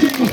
Thank you.